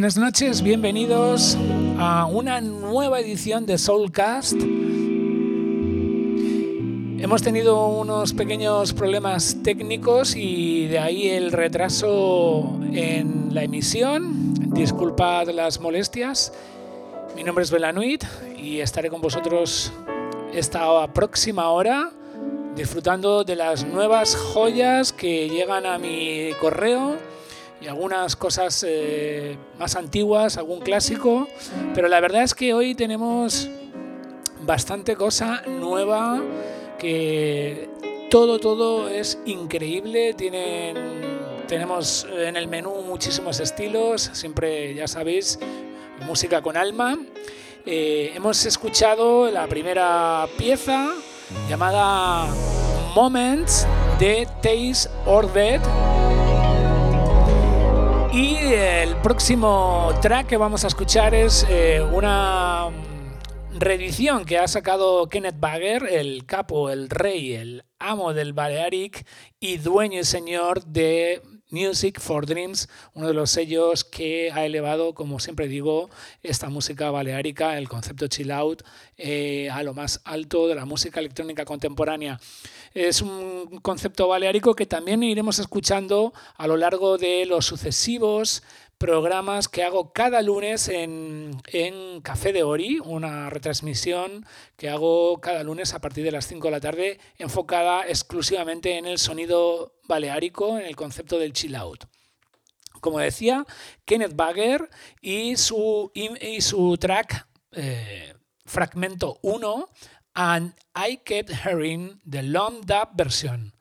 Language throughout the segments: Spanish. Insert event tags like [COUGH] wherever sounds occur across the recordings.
Buenas noches, bienvenidos a una nueva edición de Soulcast. Hemos tenido unos pequeños problemas técnicos y de ahí el retraso en la emisión. Disculpad las molestias. Mi nombre es Belanuit y estaré con vosotros esta próxima hora disfrutando de las nuevas joyas que llegan a mi correo y algunas cosas eh, más antiguas, algún clásico, pero la verdad es que hoy tenemos bastante cosa nueva, que todo, todo es increíble, tienen, tenemos en el menú muchísimos estilos, siempre ya sabéis, música con alma. Eh, hemos escuchado la primera pieza llamada Moments de Taste or Dead y el próximo track que vamos a escuchar es eh, una reedición que ha sacado Kenneth Bagger, el capo, el rey, el amo del Balearic y dueño y señor de Music for Dreams, uno de los sellos que ha elevado, como siempre digo, esta música baleárica, el concepto chill out, eh, a lo más alto de la música electrónica contemporánea. Es un concepto baleárico que también iremos escuchando a lo largo de los sucesivos programas que hago cada lunes en, Café de Ori, una retransmisión que hago cada lunes a partir de las 5 de la tarde, enfocada exclusivamente en el sonido baleárico, en el concepto del chill out. Como decía, Kenneth Bagger y su, y, su track eh, Fragmento 1 and I kept hearing the long dub version.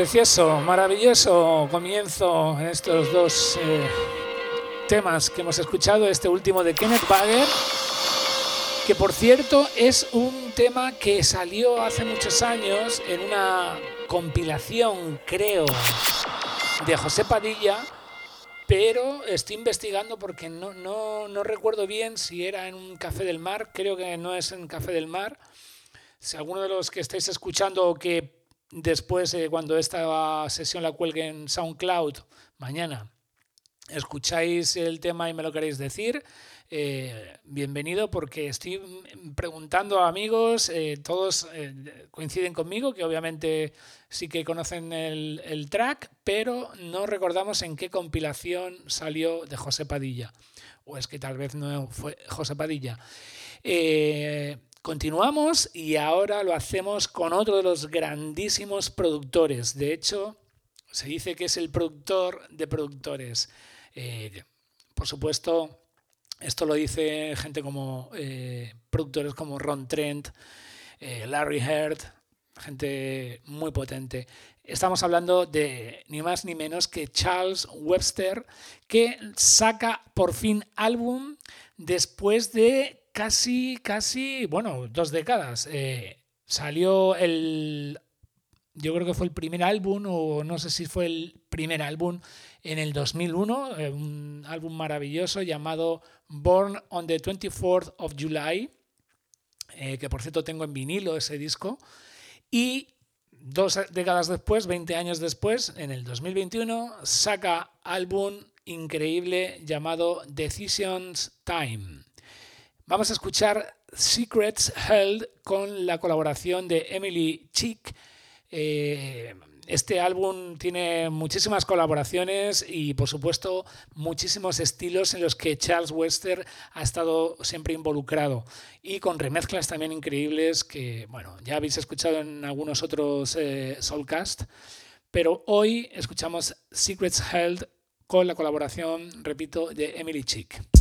Precioso, maravilloso comienzo en estos dos eh, temas que hemos escuchado. Este último de Kenneth Bagger, que por cierto es un tema que salió hace muchos años en una compilación, creo, de José Padilla, pero estoy investigando porque no, recuerdo bien si era en un Café del Mar, creo que no es en Café del Mar. Si alguno de los que estáis escuchando o que Después, eh, cuando esta sesión la cuelgue en SoundCloud mañana, escucháis el tema y me lo queréis decir, eh, bienvenido porque estoy preguntando a amigos, eh, todos coinciden conmigo, que obviamente sí que conocen el, el, track, pero no recordamos en qué compilación salió de José Padilla. O es que tal vez no fue José Padilla. Continuamos y ahora lo hacemos con otro de los grandísimos productores. De hecho, se dice que es el productor de productores. Eh, por supuesto, esto lo dice gente como eh, productores como Ron Trent, eh, Larry Heard, gente muy potente. Estamos hablando de ni más ni menos que Charles Webster, que saca por fin álbum después de casi, casi, bueno, dos décadas. Eh, salió el, yo creo que fue el primer álbum, o no sé si fue el primer álbum, en el 2001, eh, un álbum maravilloso llamado Born on the 24th of July, eh, que por cierto tengo en vinilo ese disco, y dos décadas después, 20 años después, en el 2021, saca álbum increíble llamado Decisions Time. Vamos a escuchar Secrets Held con la colaboración de Emily Chick. Eh, este álbum tiene muchísimas colaboraciones y, por supuesto, muchísimos estilos en los que Charles Wester ha estado siempre involucrado y con remezclas también increíbles que, bueno, ya habéis escuchado en algunos otros eh, Soulcast, pero hoy escuchamos Secrets Held con la colaboración, repito, de Emily Chick.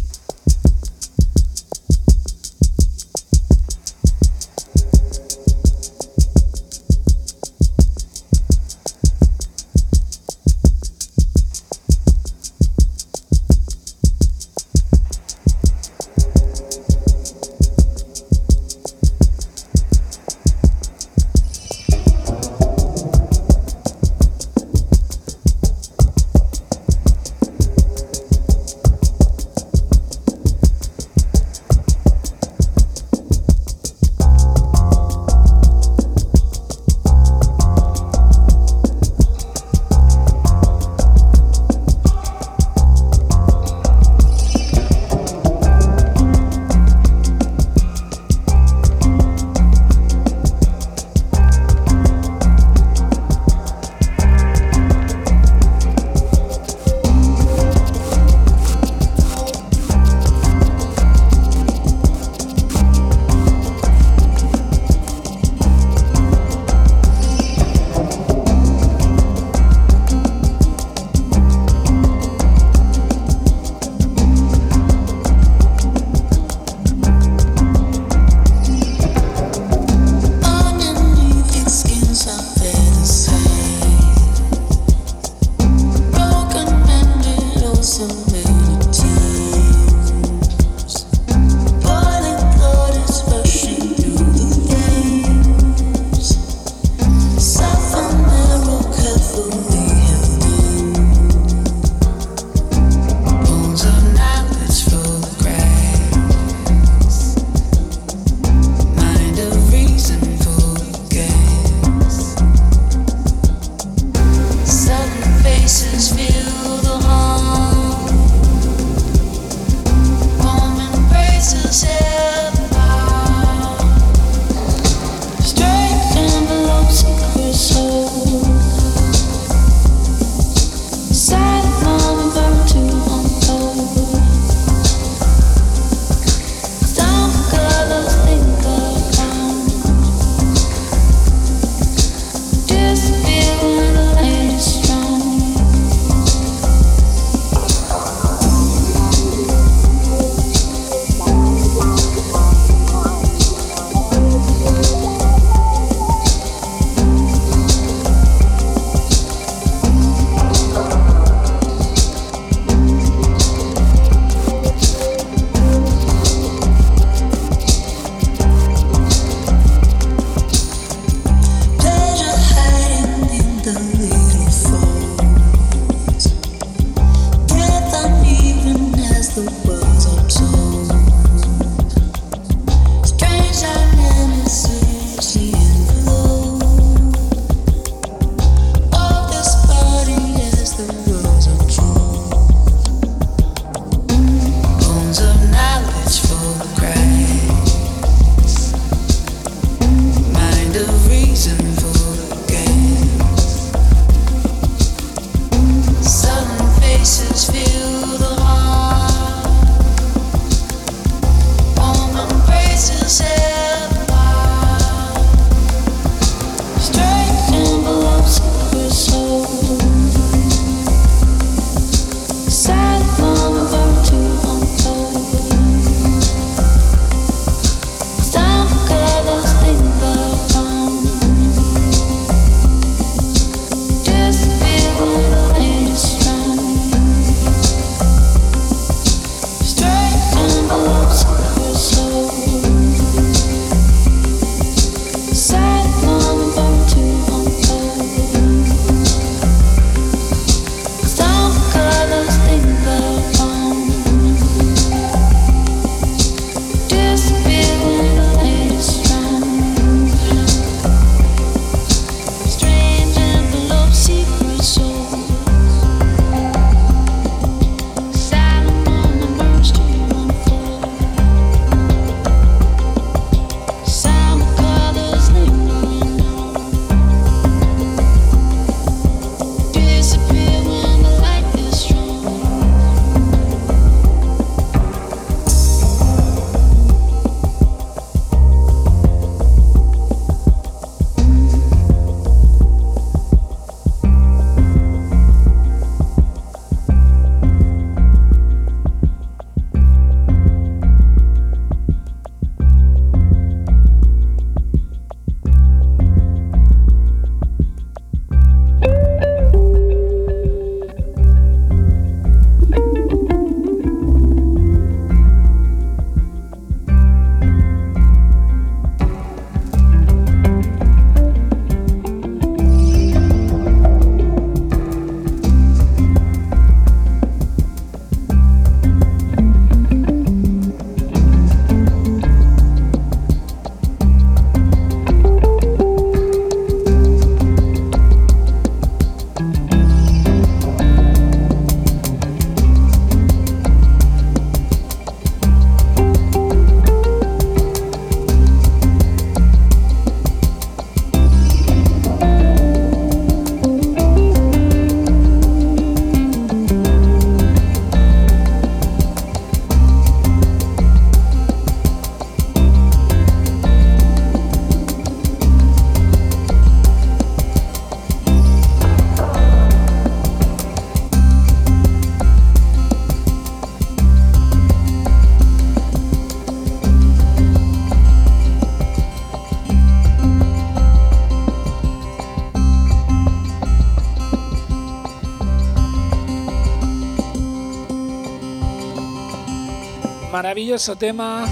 Maravilloso tema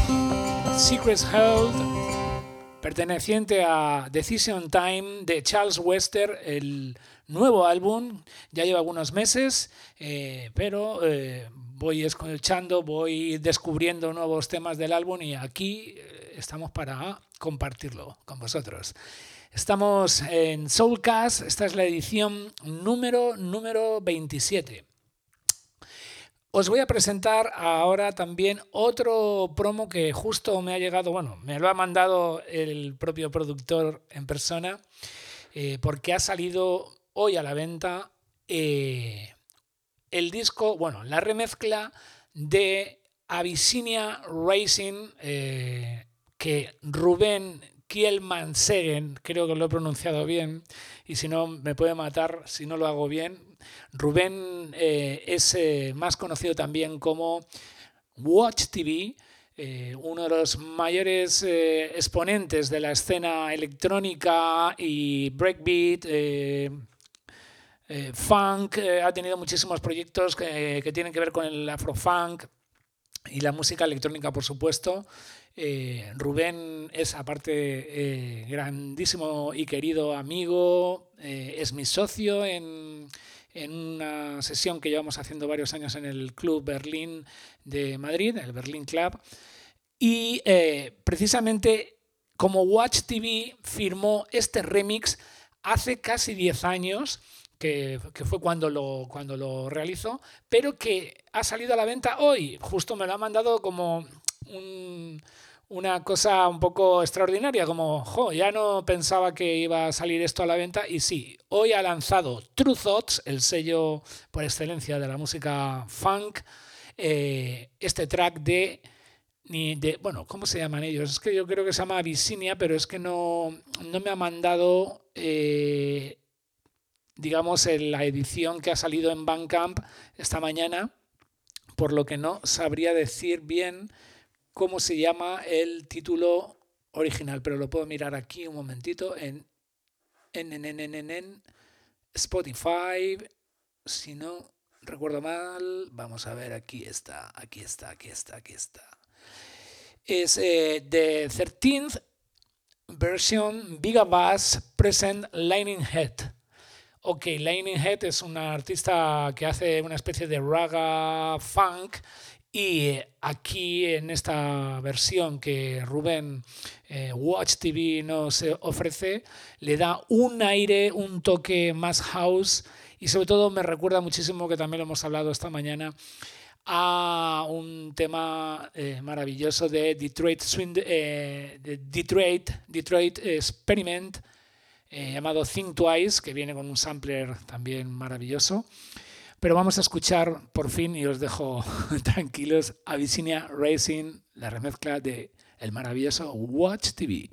Secrets Held, perteneciente a Decision Time de Charles Wester, el nuevo álbum, ya lleva algunos meses, eh, pero eh, voy escuchando, voy descubriendo nuevos temas del álbum y aquí eh, estamos para compartirlo con vosotros. Estamos en Soulcast, esta es la edición número, número 27. Os voy a presentar ahora también otro promo que justo me ha llegado, bueno, me lo ha mandado el propio productor en persona, eh, porque ha salido hoy a la venta eh, el disco, bueno, la remezcla de Abyssinia Racing, eh, que Rubén Kielman Segen, creo que lo he pronunciado bien, y si no me puede matar si no lo hago bien. Rubén eh, es eh, más conocido también como Watch TV, eh, uno de los mayores exponentes de la escena electrónica y breakbeat. funk, ha tenido muchísimos proyectos que, que tienen que ver con el afrofunk y la música electrónica, por supuesto. Rubén es aparte grandísimo y querido amigo, es mi socio en, una sesión que llevamos haciendo varios años en el Club Berlín de Madrid, el Berlín Club, y precisamente como Watch TV firmó este remix hace casi 10 años, que, que, fue cuando lo, cuando lo realizó, pero que ha salido a la venta hoy. Justo me lo ha mandado como un, una cosa un poco extraordinaria, como, jo, ya no pensaba que iba a salir esto a la venta y sí, hoy ha lanzado True Thoughts, el sello por excelencia de la música funk, eh, este track de, de, bueno, ¿cómo se llaman ellos? Es que yo creo que se llama Abyssinia, pero es que no, no me ha mandado, eh, digamos, la edición que ha salido en Bandcamp esta mañana, por lo que no sabría decir bien cómo se llama el título original, pero lo puedo mirar aquí un momentito en, en, Spotify. Si no recuerdo mal, vamos a ver, aquí está, aquí está, aquí está, aquí está. Es eh, the 13th version Bass Present Lightning Head. Ok, Lightning Head es una artista que hace una especie de raga funk y aquí en esta versión que Rubén eh, Watch TV nos ofrece, le da un aire, un toque más house y sobre todo me recuerda muchísimo, que también lo hemos hablado esta mañana, a un tema eh, maravilloso de Detroit, eh, de Detroit, Detroit Experiment llamado Think Twice, que viene con un sampler también maravilloso. Pero vamos a escuchar por fin, y os dejo [LAUGHS] tranquilos, Abyssinia Racing, la remezcla de el maravilloso Watch TV.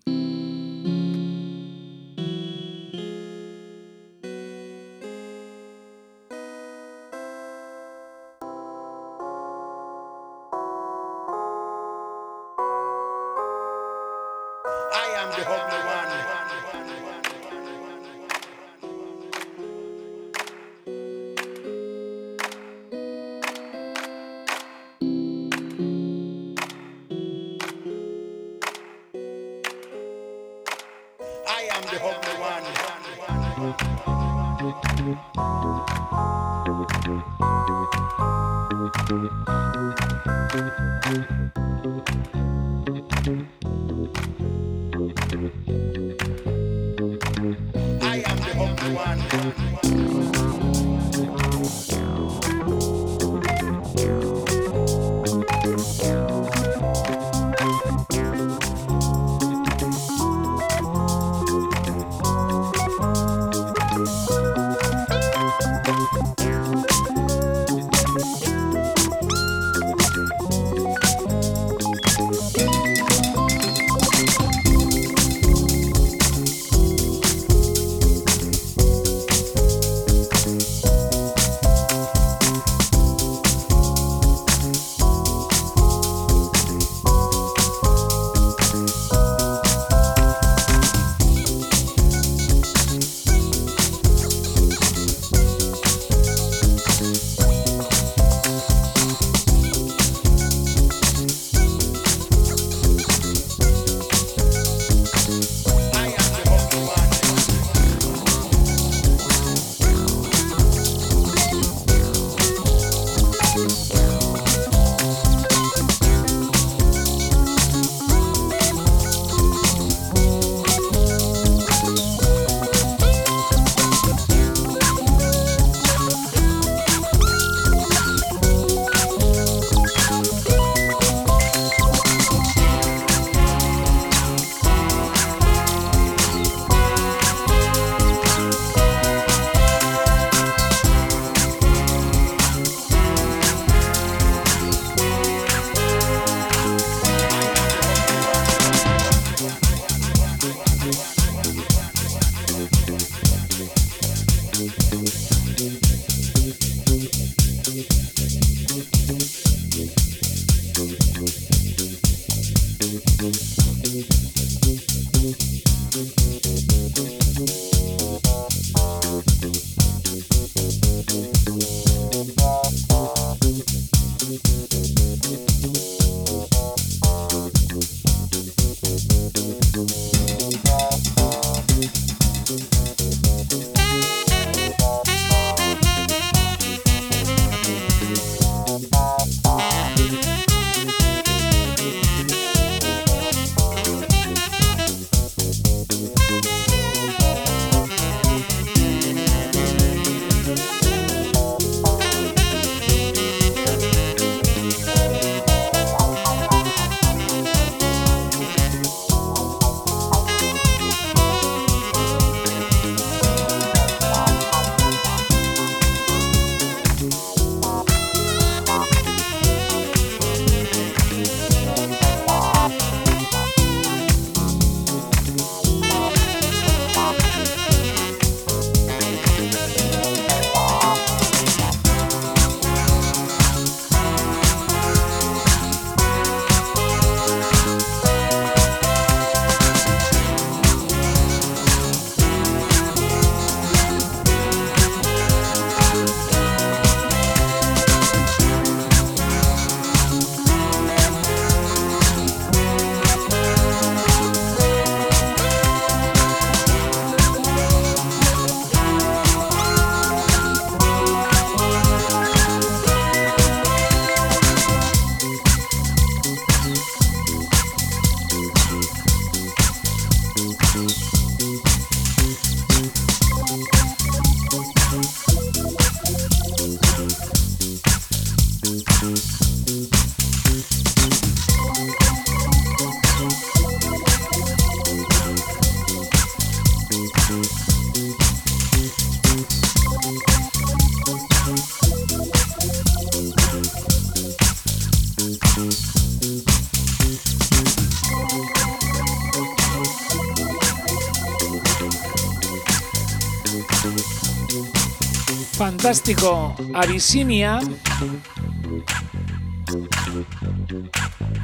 Fantástico. Abyssinia,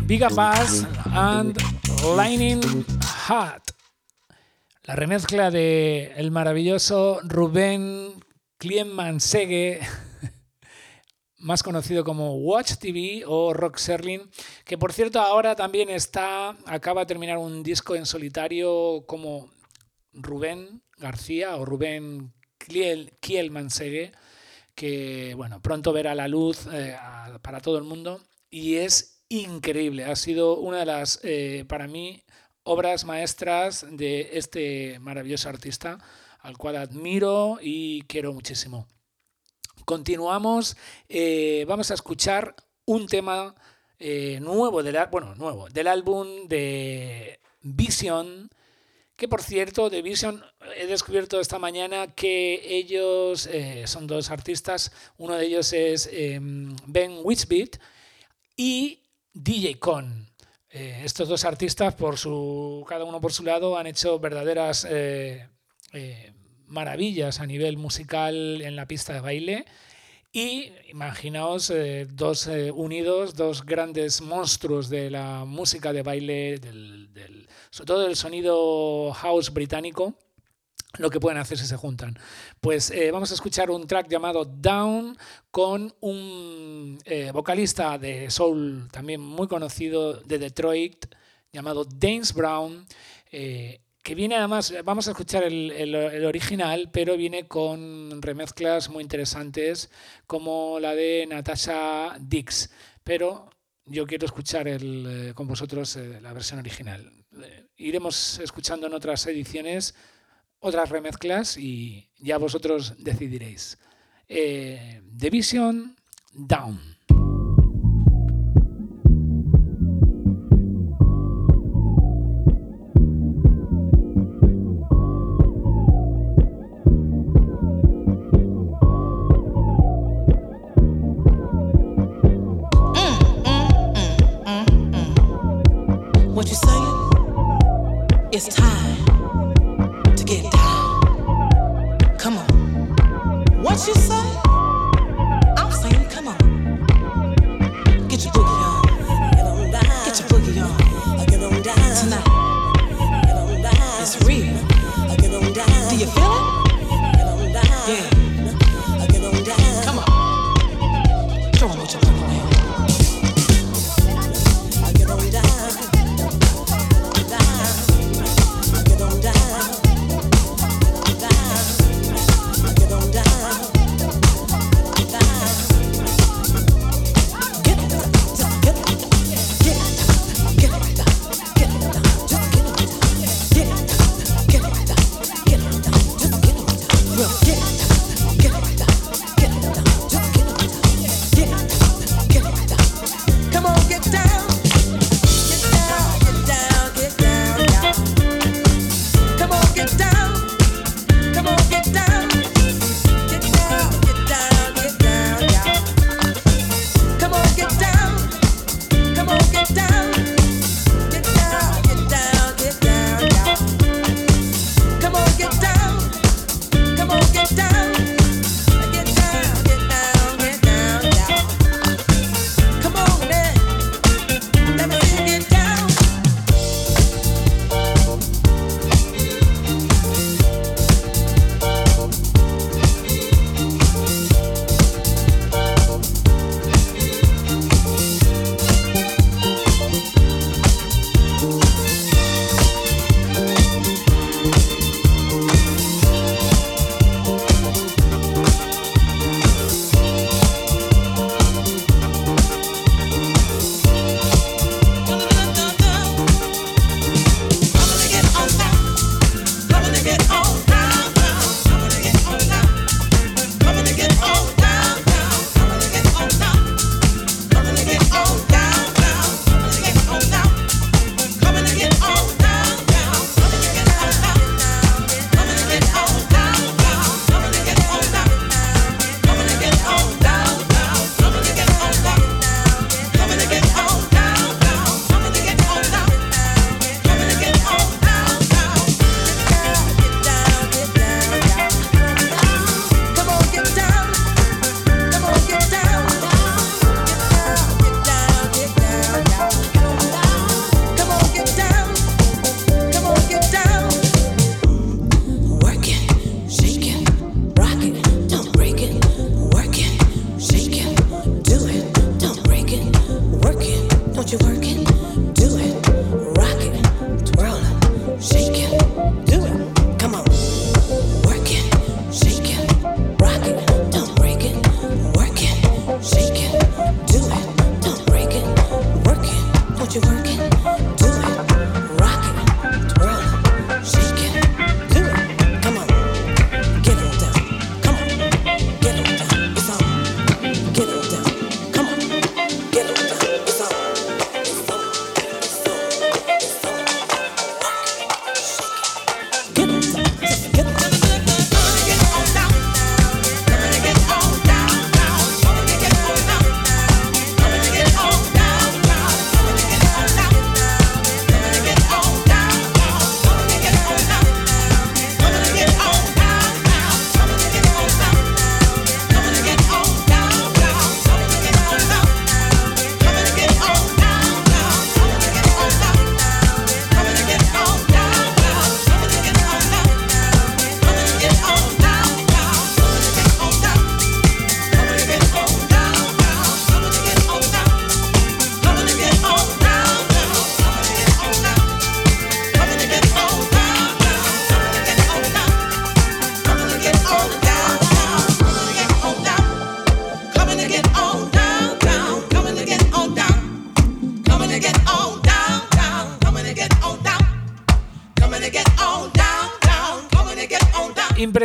Big Bass and Lightning Hat. La remezcla de el maravilloso Rubén Klienmansegue, [LAUGHS] más conocido como Watch TV o Rock Serling, que por cierto ahora también está, acaba de terminar un disco en solitario como Rubén García o Rubén Kielmansegue que bueno, pronto verá la luz eh, para todo el mundo y es increíble. Ha sido una de las, eh, para mí, obras maestras de este maravilloso artista al cual admiro y quiero muchísimo. Continuamos, eh, vamos a escuchar un tema nuevo, del, bueno, nuevo, del álbum de Vision que por cierto, The Vision, he descubierto esta mañana que ellos eh, son dos artistas. Uno de ellos es em, Ben Witchbeat y DJ Con. Eh, estos dos artistas, por su, cada uno por su lado, han hecho verdaderas eh, maravillas a nivel musical en la pista de baile. Y imaginaos dos unidos, dos grandes monstruos de la música de baile, del, sobre todo el sonido house británico, lo que pueden hacer si se juntan. Pues eh, vamos a escuchar un track llamado Down con un eh, vocalista de soul también muy conocido de Detroit llamado Danes Brown. Eh, que viene además, vamos a escuchar el, el, original, pero viene con remezclas muy interesantes como la de Natasha Dix. Pero yo quiero escuchar el, con vosotros la versión original iremos escuchando en otras ediciones otras remezclas y ya vosotros decidiréis. Eh, The Vision Down.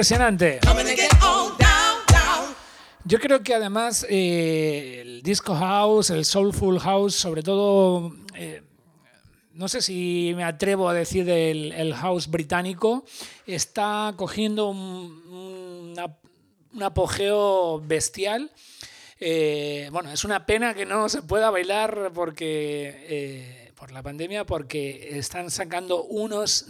Impresionante. Yo creo que además eh, el disco house, el soulful house, sobre todo, eh, no sé si me atrevo a decir el, house británico, está cogiendo un, apogeo bestial. Eh, bueno, es una pena que no se pueda bailar porque por la pandemia, porque están sacando unos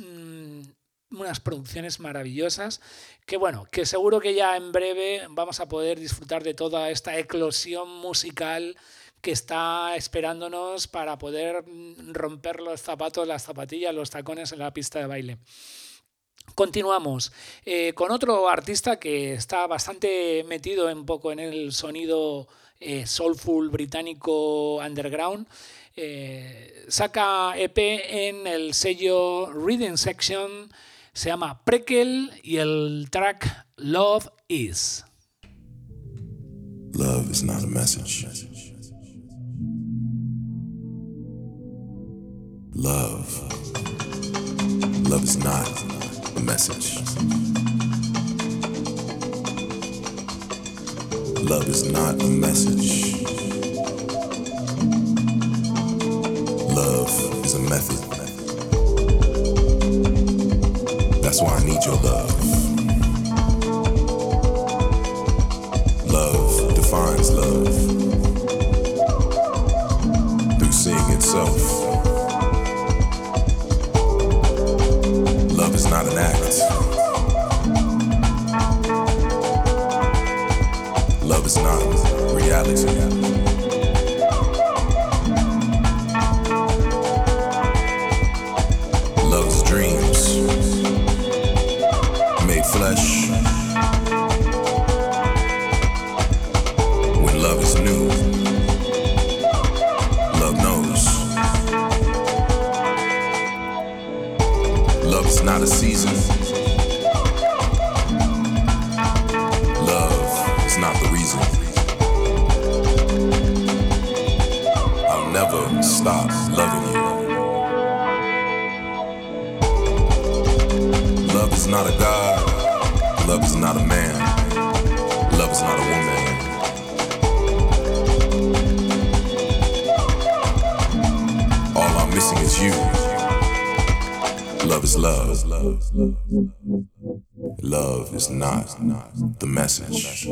unas producciones maravillosas que bueno, que seguro que ya en breve vamos a poder disfrutar de toda esta eclosión musical que está esperándonos para poder mm, romper los zapatos, las zapatillas, los tacones en la pista de baile. Continuamos eh, con otro artista que está bastante metido un poco en el sonido eh, soulful británico underground. Eh, saca EP en el sello Reading Section se llama Prequel y el track Love Is. Love is not a message. Love. Love is not a message. Love is not a message. Love is a method. That's why I need your love. Love defines love through seeing itself. Love is not an act. Love is not reality. missing is you. Love is love. Love is not the message.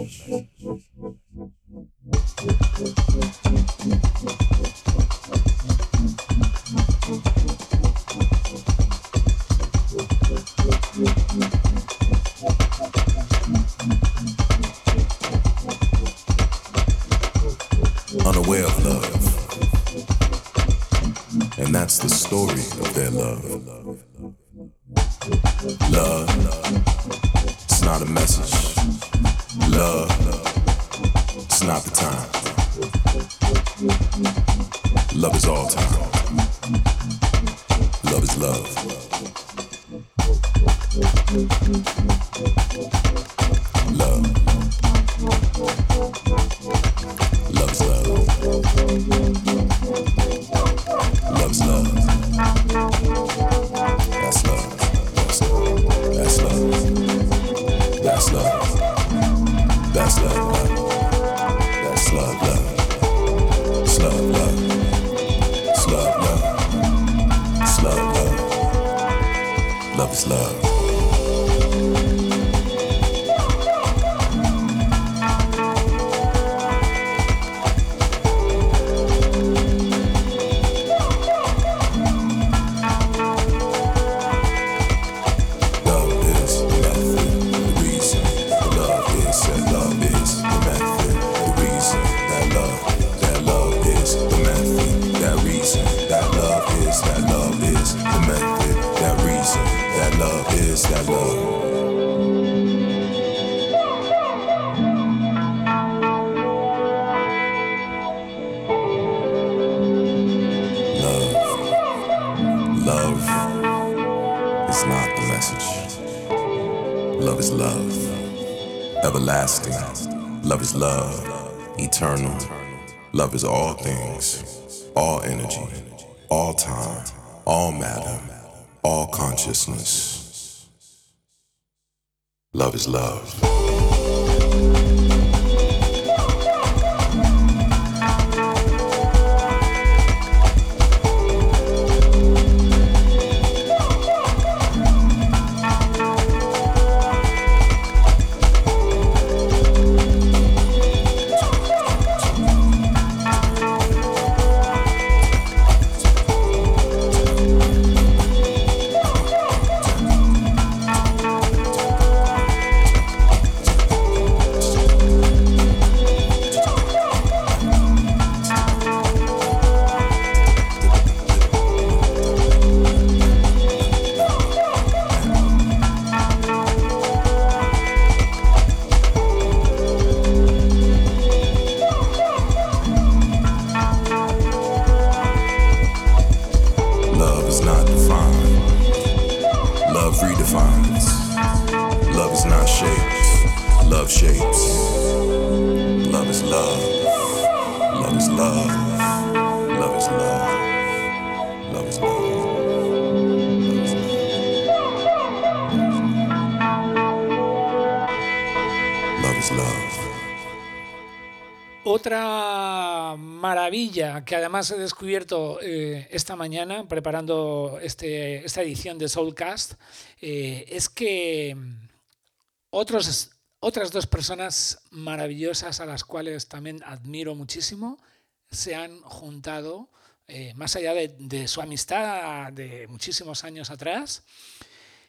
Love, not the message. Love is love, everlasting. Love is love, eternal. Love is all things, all energy, all time, all matter, all consciousness. Love is love. Que además he descubierto eh, esta mañana preparando este, esta edición de Soulcast eh, es que otros, otras dos personas maravillosas a las cuales también admiro muchísimo se han juntado, eh, más allá de su amistad de muchísimos años atrás.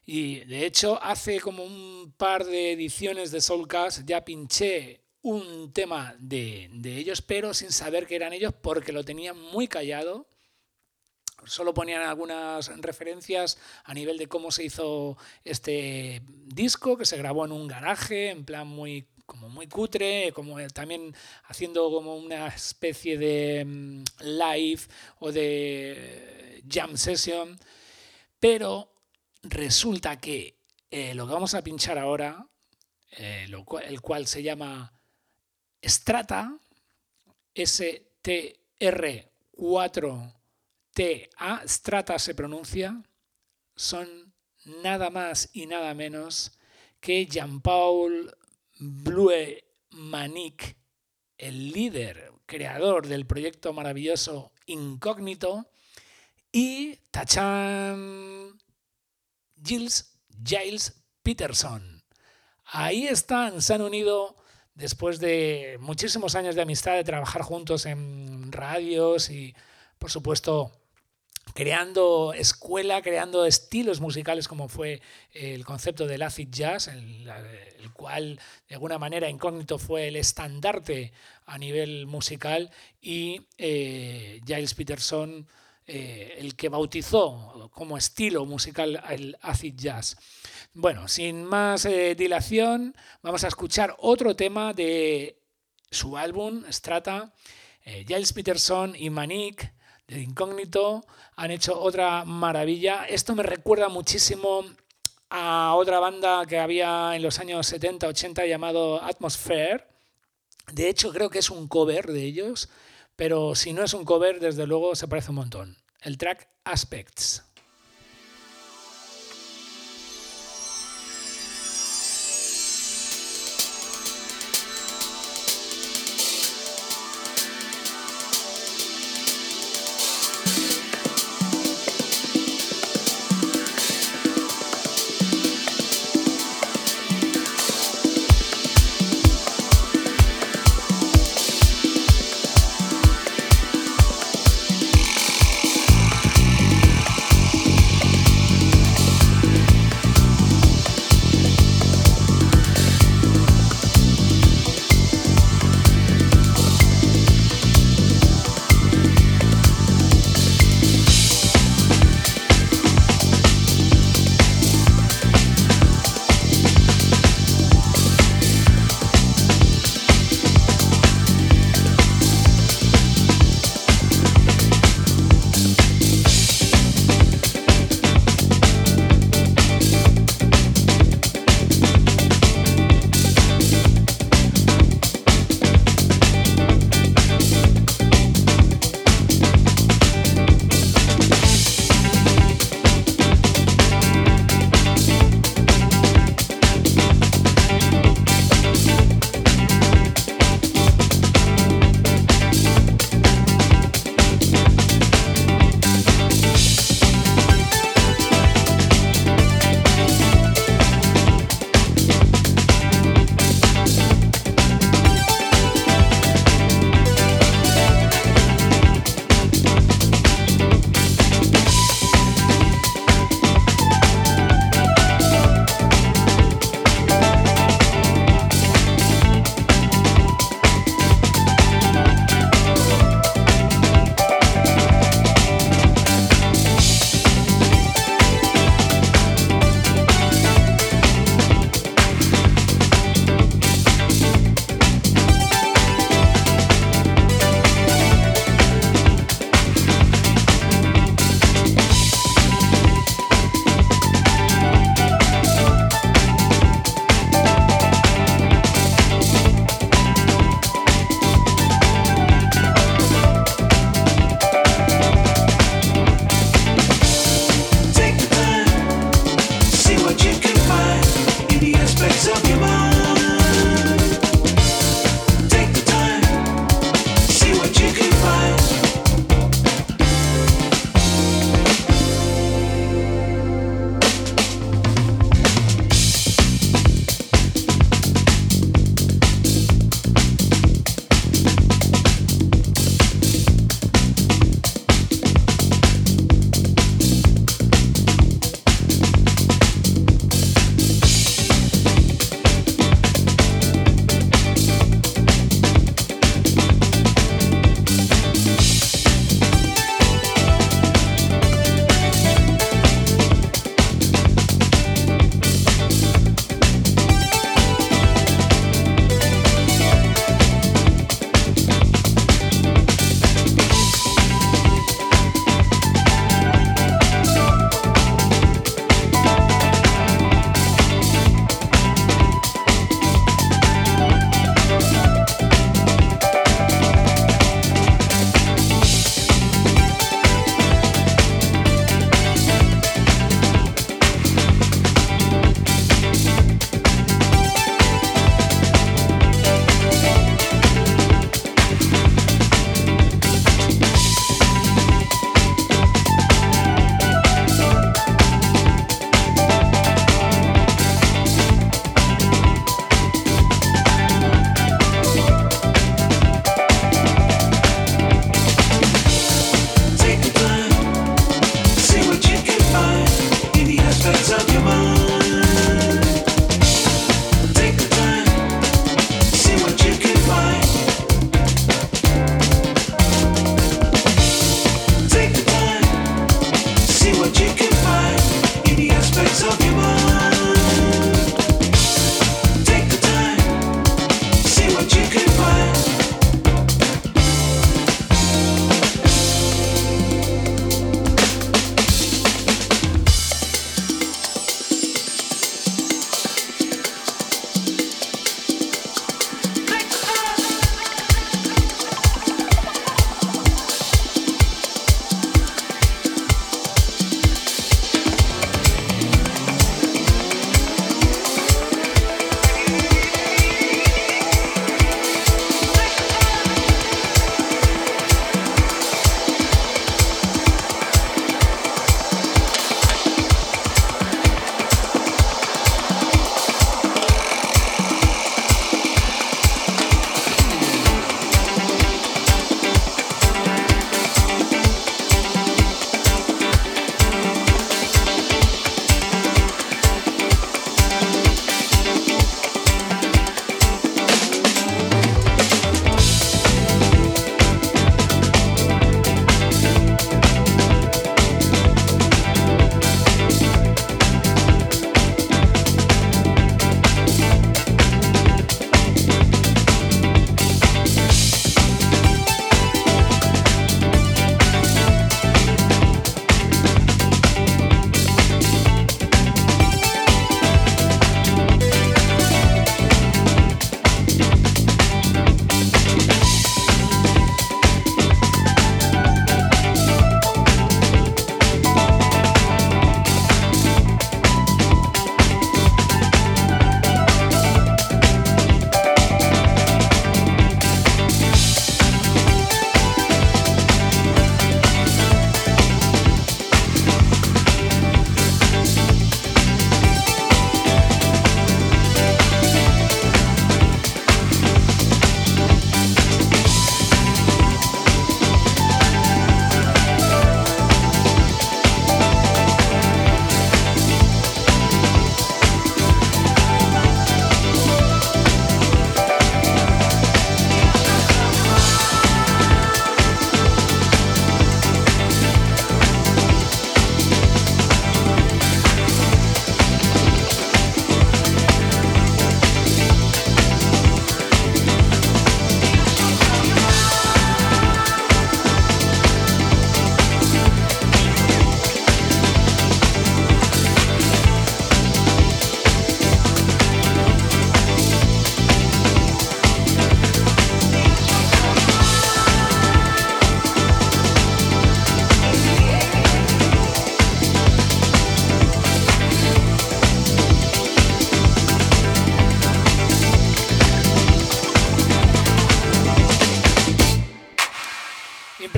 Y de hecho, hace como un par de ediciones de Soulcast ya pinché un tema de, de, ellos, pero sin saber que eran ellos porque lo tenían muy callado. Solo ponían algunas referencias a nivel de cómo se hizo este disco, que se grabó en un garaje, en plan muy como muy cutre, como también haciendo como una especie de mm, live o de jam session. Pero resulta que eh, lo que vamos a pinchar ahora, eh, el cual se llama Strata, STR4TA, Strata se pronuncia, son nada más y nada menos que Jean-Paul Blue Manic, el líder, creador del proyecto maravilloso Incógnito, y Tachan Giles, Giles Peterson. Ahí están, se han unido después de muchísimos años de amistad, de trabajar juntos en radios y, por supuesto, creando escuela, creando estilos musicales como fue el concepto del acid jazz, el, cual de alguna manera incógnito fue el estandarte a nivel musical y eh, Giles Peterson eh, el que bautizó como estilo musical el acid jazz. Bueno, sin más eh, dilación, vamos a escuchar otro tema de su álbum, Strata. Eh, Giles Peterson y Manic, de Incógnito, han hecho otra maravilla. Esto me recuerda muchísimo a otra banda que había en los años 70, 80 llamado Atmosphere. De hecho, creo que es un cover de ellos, pero si no es un cover, desde luego se parece un montón. El track Aspects.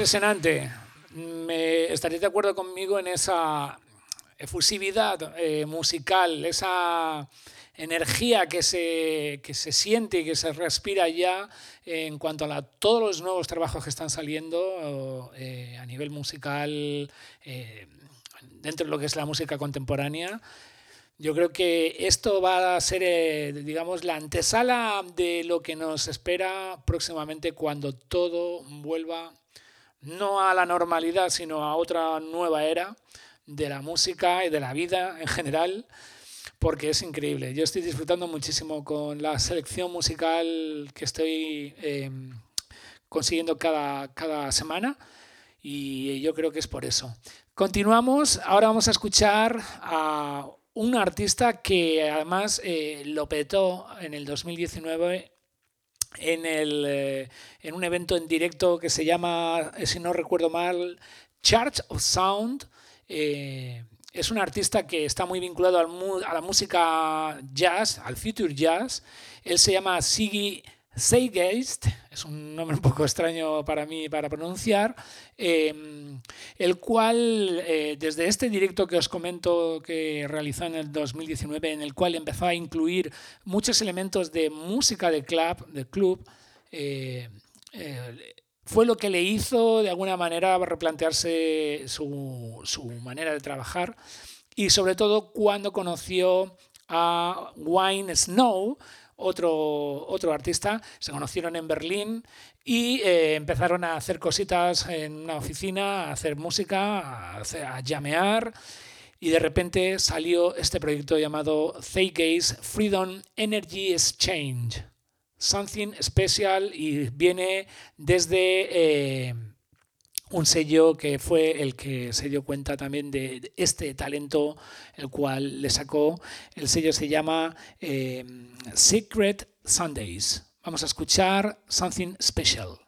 Impresionante. Me, estaréis de acuerdo conmigo en esa efusividad eh, musical, esa energía que se, que se siente y que se respira ya en cuanto a todos los nuevos trabajos que están saliendo eh, a nivel musical eh, dentro de lo que es la música contemporánea. Yo creo que esto va a ser, digamos, la antesala de lo que nos espera próximamente cuando todo vuelva no a la normalidad, sino a otra nueva era de la música y de la vida en general, porque es increíble. Yo estoy disfrutando muchísimo con la selección musical que estoy em, consiguiendo cada, cada semana y yo creo que es por eso. Continuamos, ahora vamos a escuchar a un artista que además eh, lo petó en el 2019 en, el, eh, en un evento en directo que se llama, eh, si no recuerdo mal, Church of Sound. Eh, es un artista que está muy vinculado al, a la música jazz, al future jazz. Él se llama Siggy Seigeist, es un nombre un poco extraño para mí para pronunciar, em, el cual eh, desde este directo que os comento que realizó en el 2019, en el cual empezó a incluir muchos elementos de música de club, de club eh, eh, fue lo que le hizo de alguna manera replantearse su, su manera de trabajar y sobre todo cuando conoció a Wayne Snow, otro, otro artista, se conocieron en Berlín y eh, empezaron a hacer cositas en una oficina, a hacer música, a, llamear. Y de repente salió este proyecto llamado Gaze Freedom Energy Exchange. Something special y viene desde eh, un sello que fue el que se dio cuenta también de este talento, el cual le sacó. El sello se llama eh, Secret Sundays. Vamos a escuchar Something Special.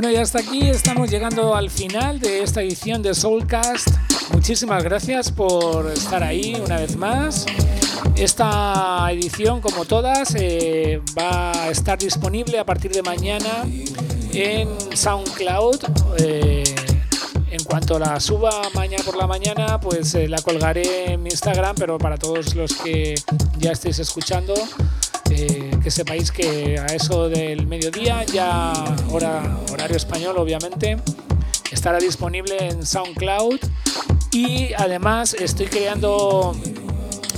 Bueno, y hasta aquí estamos llegando al final de esta edición de Soulcast. Muchísimas gracias por estar ahí una vez más. Esta edición, como todas, eh, va a estar disponible a partir de mañana en SoundCloud. Eh, en cuanto la suba mañana por la mañana, pues eh, la colgaré en mi Instagram, pero para todos los que ya estéis escuchando, que sepáis que a eso del mediodía, ya hora, horario español obviamente, estará disponible en SoundCloud y además estoy creando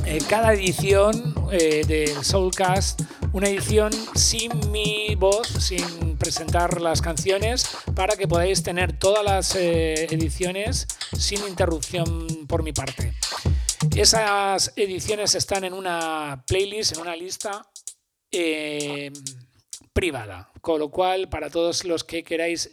eh, cada edición eh, del Soulcast, una edición sin mi voz, sin presentar las canciones, para que podáis tener todas las eh, ediciones sin interrupción por mi parte. Esas ediciones están en una playlist, en una lista privada, con lo cual para todos los que queráis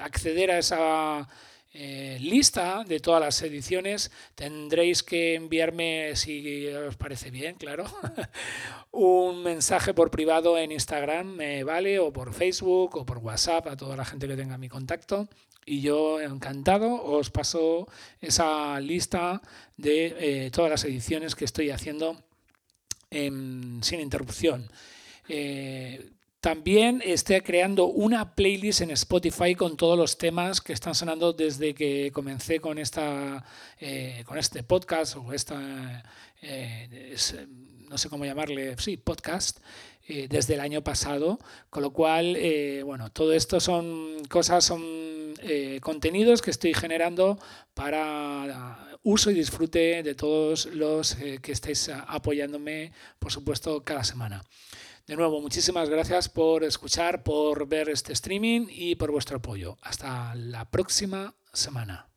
acceder a esa eh, lista de todas las ediciones. Tendréis que enviarme, si os parece bien, claro, [LAUGHS] un mensaje por privado en Instagram, vale, o por Facebook, o por WhatsApp, a toda la gente que tenga mi contacto. Y yo, encantado, os paso esa lista de eh, todas las ediciones que estoy haciendo sin interrupción. Eh, también estoy creando una playlist en Spotify con todos los temas que están sonando desde que comencé con, esta, eh, con este podcast o esta, eh, no sé cómo llamarle, sí, podcast, desde el año pasado. Con lo cual, bueno, todo esto son cosas, son contenidos que estoy generando para uso y disfrute de todos los que estáis apoyándome, por supuesto, cada semana. De nuevo, muchísimas gracias por escuchar, por ver este streaming y por vuestro apoyo. Hasta la próxima semana.